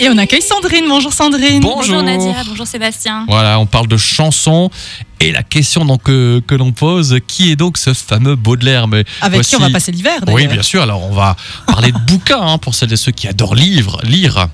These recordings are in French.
Et on accueille Sandrine. Bonjour Sandrine. Bonjour. Nadia, bonjour Sébastien. Voilà, on parle de chansons et la question donc que, que l'on pose, qui est donc ce fameux Baudelaire? Mais Avec qui on va passer l'hiver Oui, bien sûr. Alors, on va parler de bouquins hein, pour celles et ceux qui adorent lire. lire.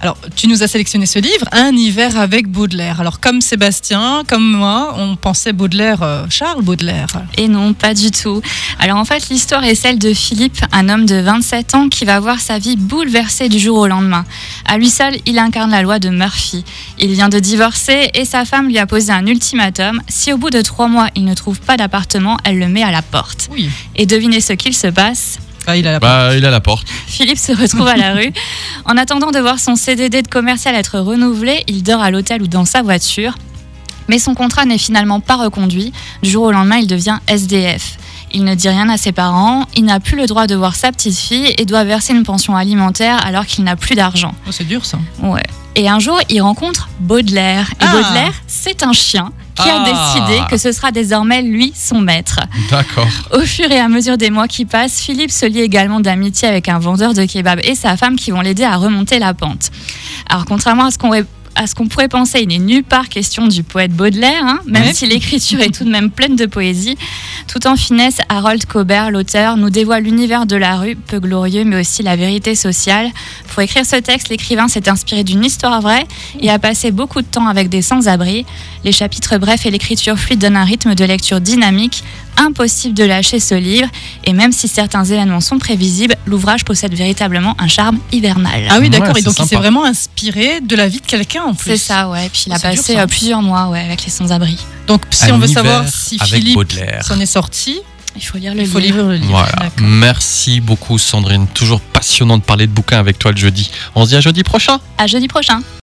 Alors, tu nous as sélectionné ce livre, Un hiver avec Baudelaire. Alors, comme Sébastien, comme moi, on pensait Baudelaire, euh, Charles Baudelaire. Et non, pas du tout. Alors en fait, l'histoire est celle de Philippe, un homme de 27 ans qui va voir sa vie bouleversée du jour au lendemain. À lui seul, il incarne la loi de Murphy. Il vient de divorcer et sa femme lui a posé un ultimatum. Si au bout de trois mois, il ne trouve pas d'appartement, elle le met à la porte. Oui, Et devinez ce qu'il se passe? Bah, il a la Bah, il à la porte. Philippe se retrouve à la rue. En attendant de voir son CDD de commercial être renouvelé, il dort à l'hôtel ou dans sa voiture. Mais son contrat n'est finalement pas reconduit. Du jour au lendemain, il devient SDF. Il ne dit rien à ses parents, il n'a plus le droit de voir sa petite fille et doit verser une pension alimentaire alors qu'il n'a plus d'argent. Oh, c'est dur ça. Ouais. Et un jour, il rencontre Baudelaire. Et Ah. Baudelaire, c'est un chien qui Ah. a décidé que ce sera désormais lui son maître. D'accord. Au fur et à mesure des mois qui passent, Philippe se lie également d'amitié avec un vendeur de kebab et sa femme qui vont l'aider à remonter la pente. Alors contrairement à ce qu'on à ce qu'on pourrait penser, il n'est nulle part question du poète Baudelaire, hein, même Ouais. si l'écriture est tout de même pleine de poésie. Tout en finesse, Harold Cobert, l'auteur, nous dévoile l'univers de la rue, peu glorieux, mais aussi la vérité sociale. Pour écrire ce texte, l'écrivain s'est inspiré d'une histoire vraie et a passé beaucoup de temps avec des sans-abri. Les chapitres brefs et l'écriture fluide donnent un rythme de lecture dynamique. Impossible de lâcher ce livre, et même si certains événements sont prévisibles, l'ouvrage possède véritablement un charme hivernal. Ah oui, d'accord. et donc, il s'est vraiment inspiré de la vie de quelqu'un en plus. C'est ça, ouais. Puis il a dur, passé euh, plusieurs mois ouais, avec les sans-abri. Donc, si Un on veut savoir si Philippe s'en est sorti, Il faut lire le il faut livre. lire le livre. Voilà. D'accord. Merci beaucoup, Sandrine. Toujours passionnant de parler de bouquins avec toi le jeudi. On se dit à jeudi prochain. À jeudi prochain.